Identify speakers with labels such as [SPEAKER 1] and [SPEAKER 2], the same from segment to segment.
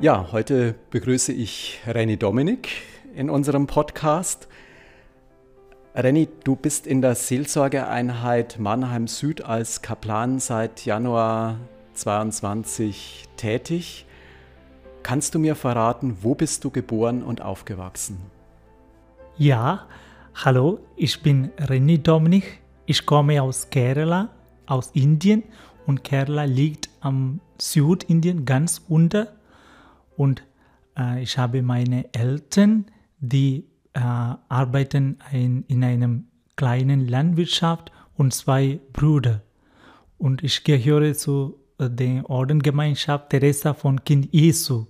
[SPEAKER 1] Ja, heute begrüße ich Renny Dominik in unserem Podcast. Renny, du bist in der Seelsorgeeinheit Mannheim Süd als Kaplan seit Januar 22 tätig. Kannst du mir verraten, wo bist du geboren und aufgewachsen?
[SPEAKER 2] Ja, hallo, ich bin Renny Dominik. Ich komme aus Kerala, aus Indien und Kerala liegt am Südindien ganz unter und äh, ich habe meine Eltern, die äh, arbeiten ein, in einem kleinen Landwirtschaft und zwei Brüder. Und ich gehöre zu äh, der Ordengemeinschaft Teresa von Kind Jesu.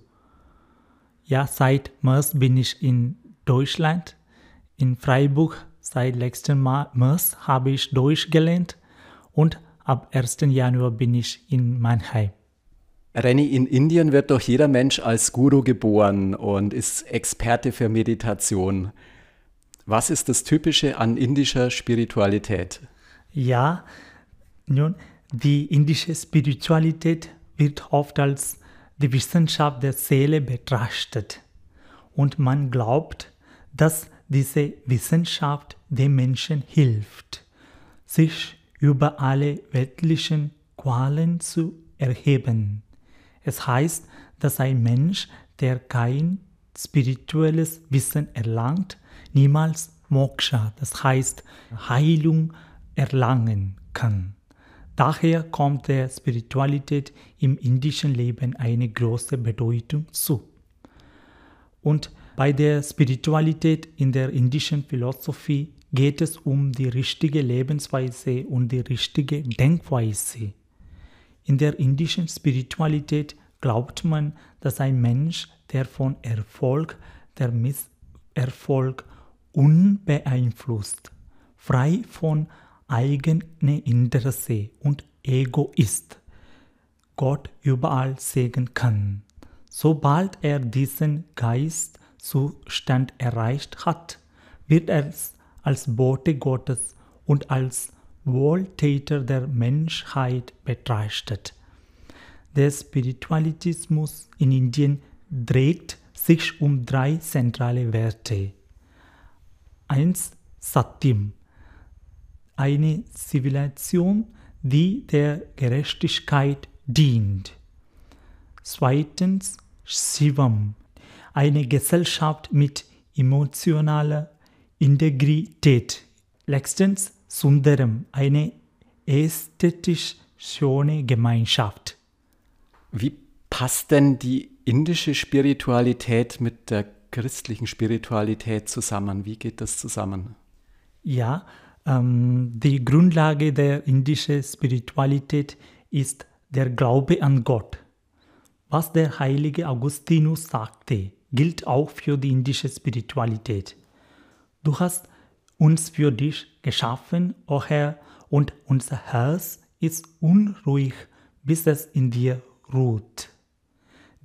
[SPEAKER 2] Ja, seit März bin ich in Deutschland, in Freiburg. Seit letzten März habe ich Deutsch gelernt und ab 1. Januar bin ich in Mannheim.
[SPEAKER 1] Renny, in Indien wird doch jeder Mensch als Guru geboren und ist Experte für Meditation. Was ist das Typische an indischer Spiritualität?
[SPEAKER 2] Ja, nun, die indische Spiritualität wird oft als die Wissenschaft der Seele betrachtet. Und man glaubt, dass diese Wissenschaft dem Menschen hilft, sich über alle weltlichen Qualen zu erheben. Es heißt, dass ein Mensch, der kein spirituelles Wissen erlangt, niemals Moksha, das heißt Heilung, erlangen kann. Daher kommt der Spiritualität im indischen Leben eine große Bedeutung zu. Und bei der Spiritualität in der indischen Philosophie geht es um die richtige Lebensweise und die richtige Denkweise. In der indischen Spiritualität glaubt man, dass ein Mensch, der von Erfolg, der Misserfolg unbeeinflusst, frei von eigenem Interesse und Ego ist, Gott überall sehen kann. Sobald er diesen Geistzustand erreicht hat, wird er als Bote Gottes und als Wohltäter der Menschheit betrachtet. Der Spiritualismus in Indien dreht sich um drei zentrale Werte. Eins Satyam, eine Zivilisation, die der Gerechtigkeit dient. Zweitens Shivam, eine Gesellschaft mit emotionaler Integrität. Letztens Sundaram, eine ästhetisch schöne Gemeinschaft.
[SPEAKER 1] Wie passt denn die indische Spiritualität mit der christlichen Spiritualität zusammen? Wie geht das zusammen?
[SPEAKER 2] Ja, ähm, die Grundlage der indischen Spiritualität ist der Glaube an Gott. Was der heilige Augustinus sagte, gilt auch für die indische Spiritualität. Du hast uns für dich geschaffen, o oh Herr, und unser Herz ist unruhig, bis es in dir ruht.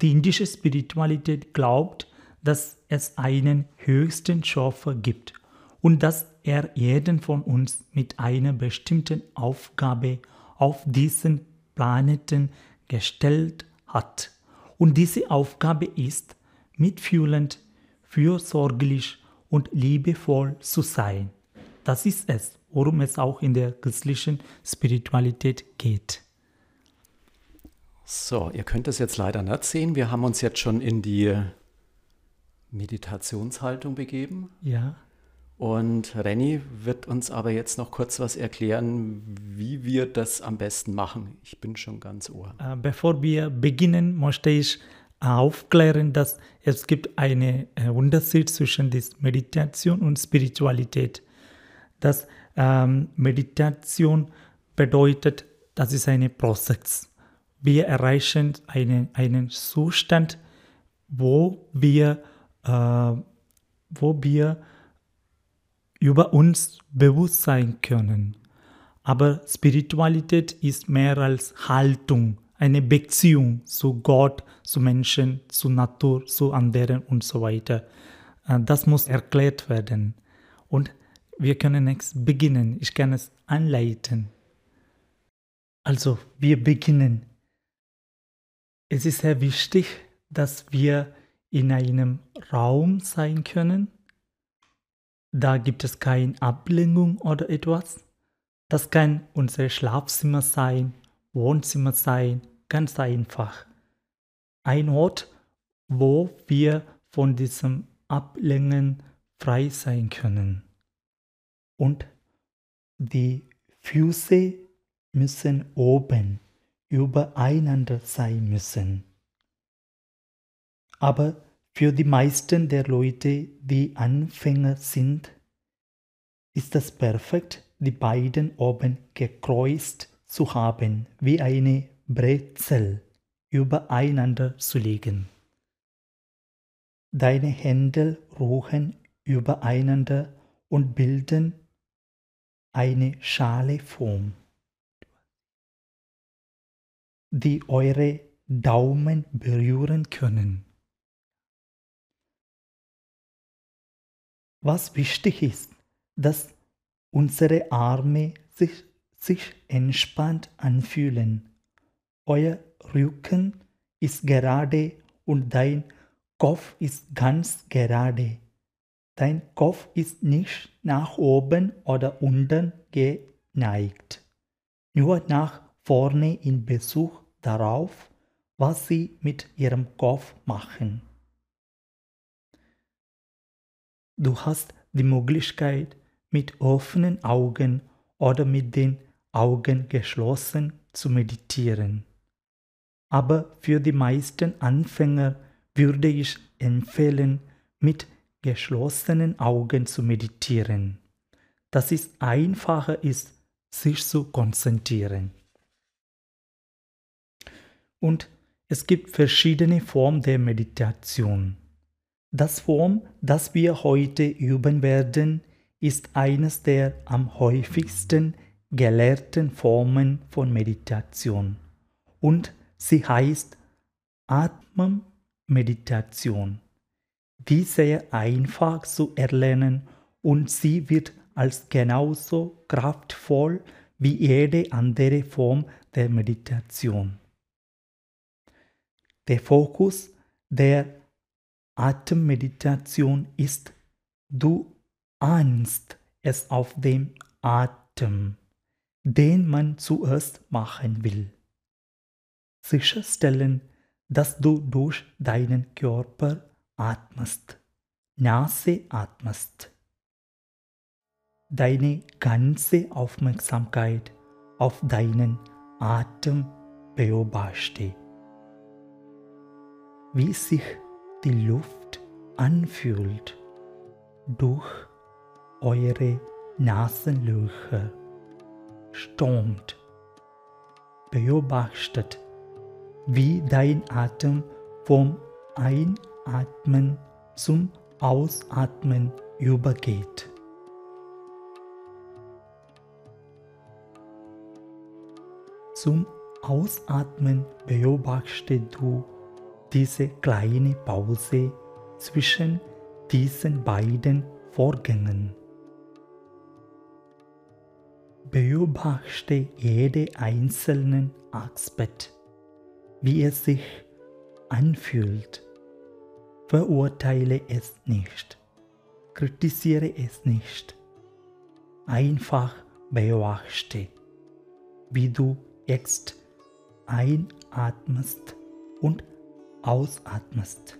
[SPEAKER 2] Die indische Spiritualität glaubt, dass es einen höchsten Schöpfer gibt und dass er jeden von uns mit einer bestimmten Aufgabe auf diesen Planeten gestellt hat. Und diese Aufgabe ist, mitfühlend, fürsorglich und liebevoll zu sein. Das ist es, worum es auch in der christlichen Spiritualität geht.
[SPEAKER 1] So, ihr könnt das jetzt leider nicht sehen. Wir haben uns jetzt schon in die Meditationshaltung begeben.
[SPEAKER 2] Ja.
[SPEAKER 1] Und Renny wird uns aber jetzt noch kurz was erklären, wie wir das am besten machen. Ich bin schon ganz ohr.
[SPEAKER 2] Äh, bevor wir beginnen, möchte ich aufklären, dass es gibt einen äh, Unterschied zwischen Meditation und Spiritualität. Das ähm, Meditation bedeutet, das ist ein Prozess. Wir erreichen einen, einen Zustand, wo wir, äh, wo wir über uns bewusst sein können. Aber Spiritualität ist mehr als Haltung eine Beziehung zu Gott, zu Menschen, zu Natur, zu anderen und so weiter. Äh, das muss erklärt werden. Und wir können jetzt beginnen. Ich kann es anleiten. Also, wir beginnen. Es ist sehr wichtig, dass wir in einem Raum sein können. Da gibt es keine Ablenkung oder etwas. Das kann unser Schlafzimmer sein, Wohnzimmer sein, ganz einfach. Ein Ort, wo wir von diesem Ablenken frei sein können. Und die Füße müssen oben übereinander sein müssen. Aber für die meisten der Leute, die Anfänger sind, ist es perfekt, die beiden oben gekreuzt zu haben, wie eine Brezel übereinander zu legen. Deine Hände ruhen übereinander und bilden eine Schale Form, die eure Daumen berühren können. Was wichtig ist, dass unsere Arme sich, sich entspannt anfühlen. Euer Rücken ist gerade und dein Kopf ist ganz gerade. Dein Kopf ist nicht nach oben oder unten geneigt, nur nach vorne in Bezug darauf, was sie mit ihrem Kopf machen. Du hast die Möglichkeit, mit offenen Augen oder mit den Augen geschlossen zu meditieren. Aber für die meisten Anfänger würde ich empfehlen, mit geschlossenen Augen zu meditieren, dass es einfacher ist, sich zu konzentrieren. Und es gibt verschiedene Formen der Meditation. Das Form, das wir heute üben werden, ist eines der am häufigsten gelehrten Formen von Meditation und sie heißt Atmung-Meditation die sehr einfach zu erlernen und sie wird als genauso kraftvoll wie jede andere Form der Meditation. Der Fokus der Atemmeditation ist, du ahnst es auf dem Atem, den man zuerst machen will. Sicherstellen, dass du durch deinen Körper atmest, Nase atmest. Deine ganze Aufmerksamkeit auf deinen Atem beobachte. Wie sich die Luft anfühlt durch eure Nasenlöcher, stürmt. Beobachtet, wie dein Atem vom Ein- Atmen zum Ausatmen übergeht. Zum Ausatmen beobachte du diese kleine Pause zwischen diesen beiden Vorgängen. Beobachte jede einzelnen Aspekt, wie es sich anfühlt Verurteile es nicht. Kritisiere es nicht. Einfach beobachte, wie du jetzt einatmest und ausatmest.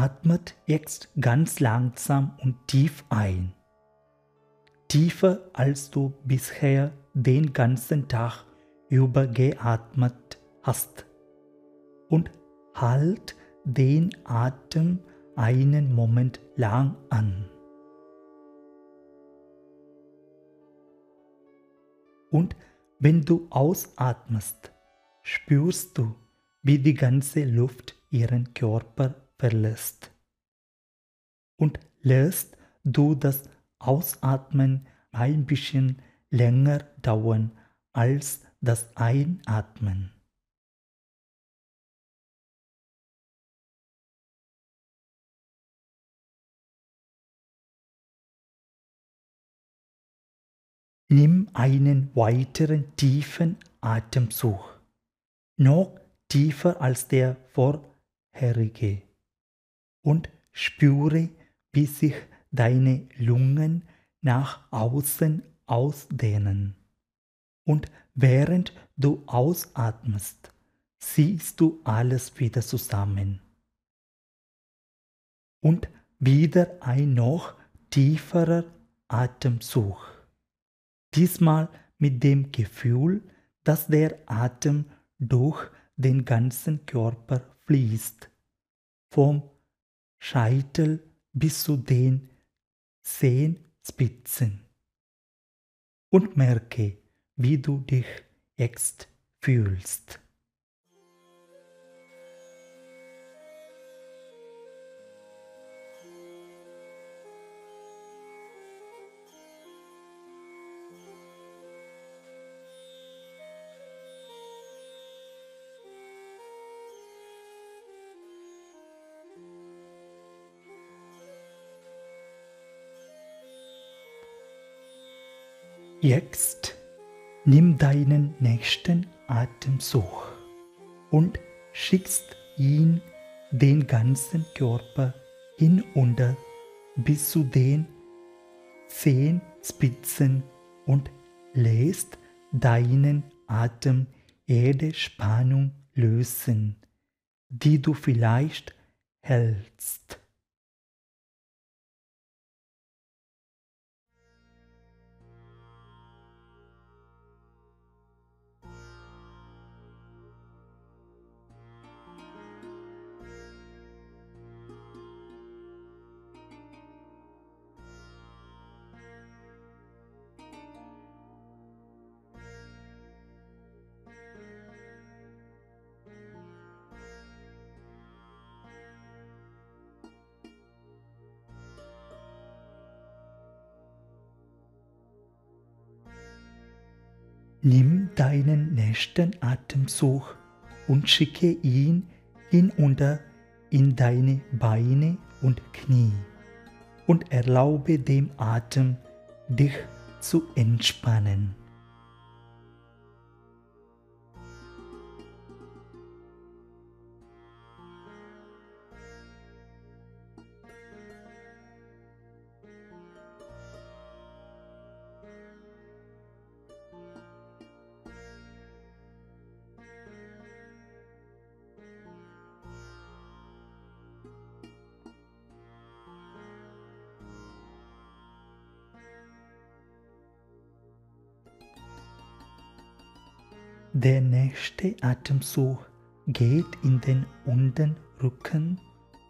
[SPEAKER 2] Atmet jetzt ganz langsam und tief ein. Tiefer als du bisher den ganzen Tag über geatmet hast. Und halt den Atem einen Moment lang an. Und wenn du ausatmest, spürst du, wie die ganze Luft ihren Körper verlässt. Und lässt du das Ausatmen ein bisschen länger dauern als das Einatmen. Nimm einen weiteren tiefen Atemzug, noch tiefer als der vorherige und spüre, wie sich deine Lungen nach außen ausdehnen. Und während du ausatmest, siehst du alles wieder zusammen. Und wieder ein noch tieferer Atemzug. Diesmal mit dem Gefühl, dass der Atem durch den ganzen Körper fließt, vom Scheitel bis zu den Zehenspitzen. Und merke, wie du dich jetzt fühlst. Jetzt nimm deinen nächsten Atemzug und schickst ihn den ganzen Körper hinunter bis zu den Zehenspitzen und lässt deinen Atem jede Spannung lösen, die du vielleicht hältst. Nimm deinen nächsten Atemzug und schicke ihn hinunter in deine Beine und Knie und erlaube dem Atem, dich zu entspannen. Der nächste Atemzug geht in den unteren Rücken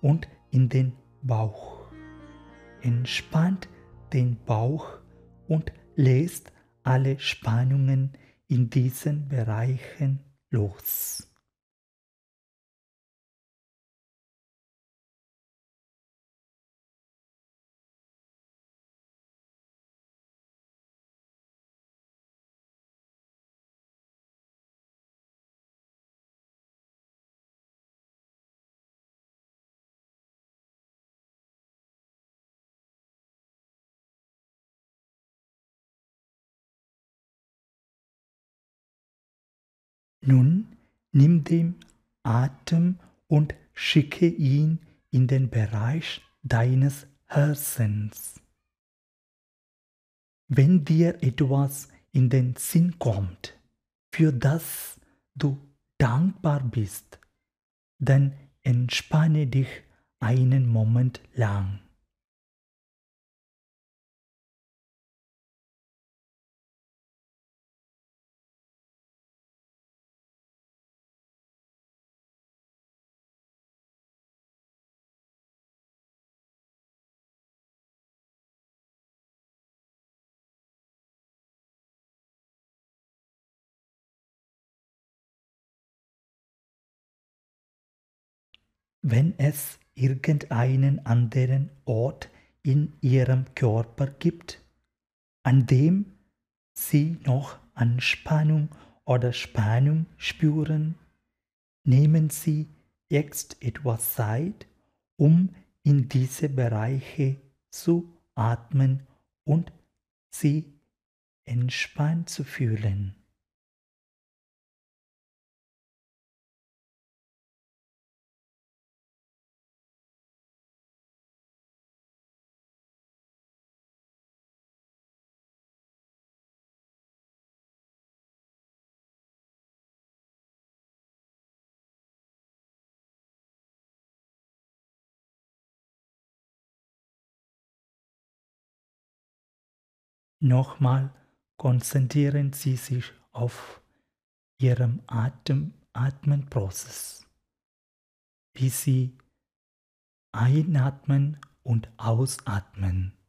[SPEAKER 2] und in den Bauch. Entspannt den Bauch und lässt alle Spannungen in diesen Bereichen los. Nun nimm den Atem und schicke ihn in den Bereich deines Herzens. Wenn dir etwas in den Sinn kommt, für das du dankbar bist, dann entspanne dich einen Moment lang. Wenn es irgendeinen anderen Ort in ihrem Körper gibt, an dem sie noch Anspannung oder Spannung spüren, nehmen sie jetzt etwas Zeit, um in diese Bereiche zu atmen und sie entspannt zu fühlen. Nochmal konzentrieren Sie sich auf Ihrem Atem, Atmenprozess, wie Sie einatmen und ausatmen.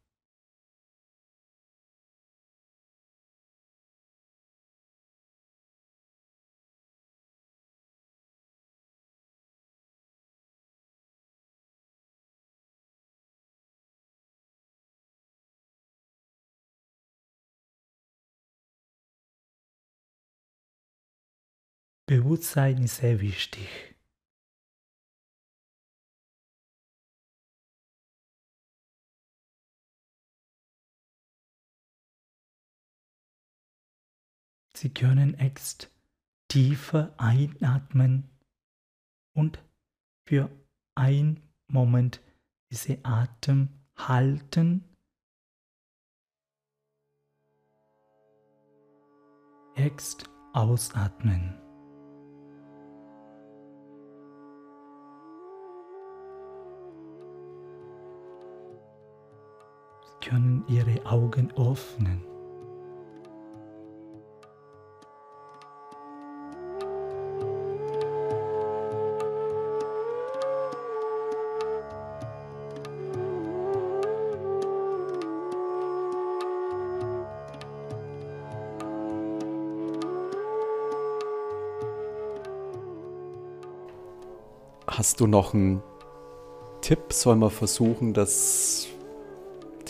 [SPEAKER 2] Bewusstsein ist sehr wichtig. Sie können jetzt tiefer einatmen und für einen Moment diese Atem halten. Jetzt ausatmen. Können ihre Augen öffnen.
[SPEAKER 1] Hast du noch einen Tipp? Sollen wir versuchen, das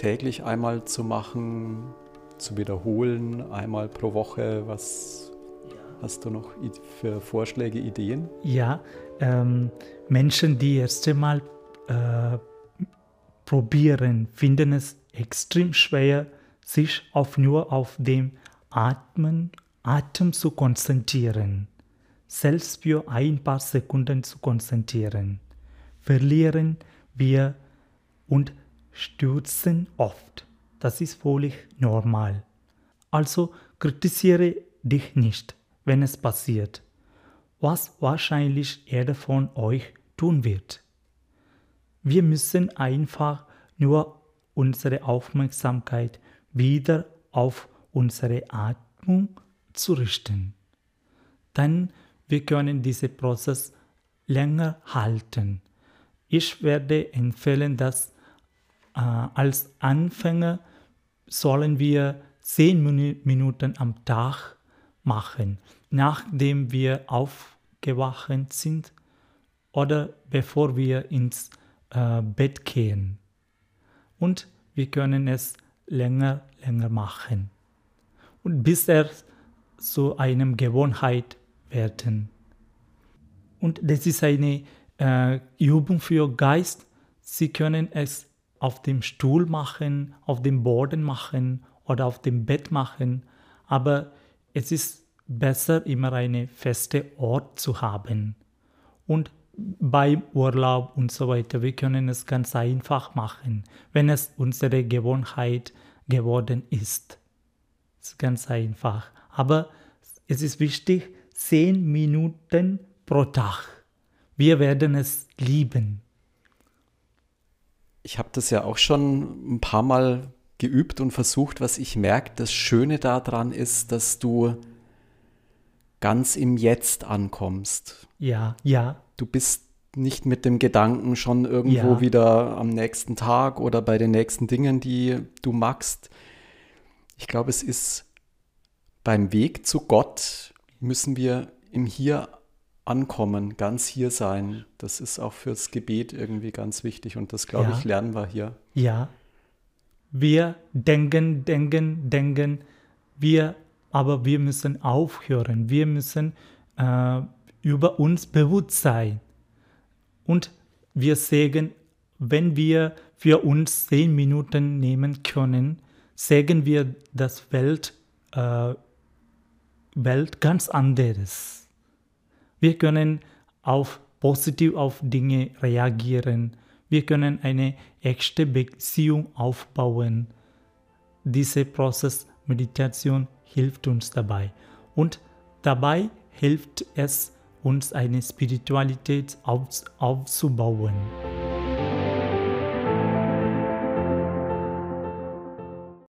[SPEAKER 1] täglich einmal zu machen, zu wiederholen, einmal pro Woche? Was hast du noch für Vorschläge, Ideen?
[SPEAKER 2] Ja, ähm, Menschen, die erst einmal äh, probieren, finden es extrem schwer, sich auf nur auf dem Atmen, Atem zu konzentrieren, selbst für ein paar Sekunden zu konzentrieren. Verlieren wir und stürzen oft. Das ist völlig normal. Also kritisiere dich nicht, wenn es passiert, was wahrscheinlich jeder von euch tun wird. Wir müssen einfach nur unsere Aufmerksamkeit wieder auf unsere Atmung zu richten. Dann wir können diesen Prozess länger halten. Ich werde empfehlen, dass als Anfänger sollen wir zehn Minuten am Tag machen, nachdem wir aufgewacht sind oder bevor wir ins äh, Bett gehen. Und wir können es länger, länger machen. Und bis er zu einer Gewohnheit werden. Und das ist eine äh, Übung für Geist. Sie können es auf dem Stuhl machen, auf dem Boden machen oder auf dem Bett machen, aber es ist besser, immer eine feste Ort zu haben. Und beim Urlaub und so weiter, wir können es ganz einfach machen, wenn es unsere Gewohnheit geworden ist. Es ist ganz einfach. Aber es ist wichtig, zehn Minuten pro Tag. Wir werden es lieben
[SPEAKER 1] ich habe das ja auch schon ein paar Mal geübt und versucht, was ich merke. Das Schöne daran ist, dass du ganz im Jetzt ankommst.
[SPEAKER 2] Ja, ja.
[SPEAKER 1] Du bist nicht mit dem Gedanken schon irgendwo ja. wieder am nächsten Tag oder bei den nächsten Dingen, die du magst. Ich glaube, es ist beim Weg zu Gott müssen wir im Hier ankommen, ganz hier sein. Das ist auch fürs Gebet irgendwie ganz wichtig und das, glaube ja. ich, lernen wir hier.
[SPEAKER 2] Ja. Wir denken, denken, denken, wir, aber wir müssen aufhören. Wir müssen äh, über uns bewusst sein. Und wir sagen, wenn wir für uns zehn Minuten nehmen können, sägen wir das Welt äh, Welt ganz anderes. Wir können auf positiv auf Dinge reagieren. Wir können eine echte Beziehung aufbauen. Dieser Prozess Meditation hilft uns dabei. Und dabei hilft es uns eine Spiritualität auf, aufzubauen.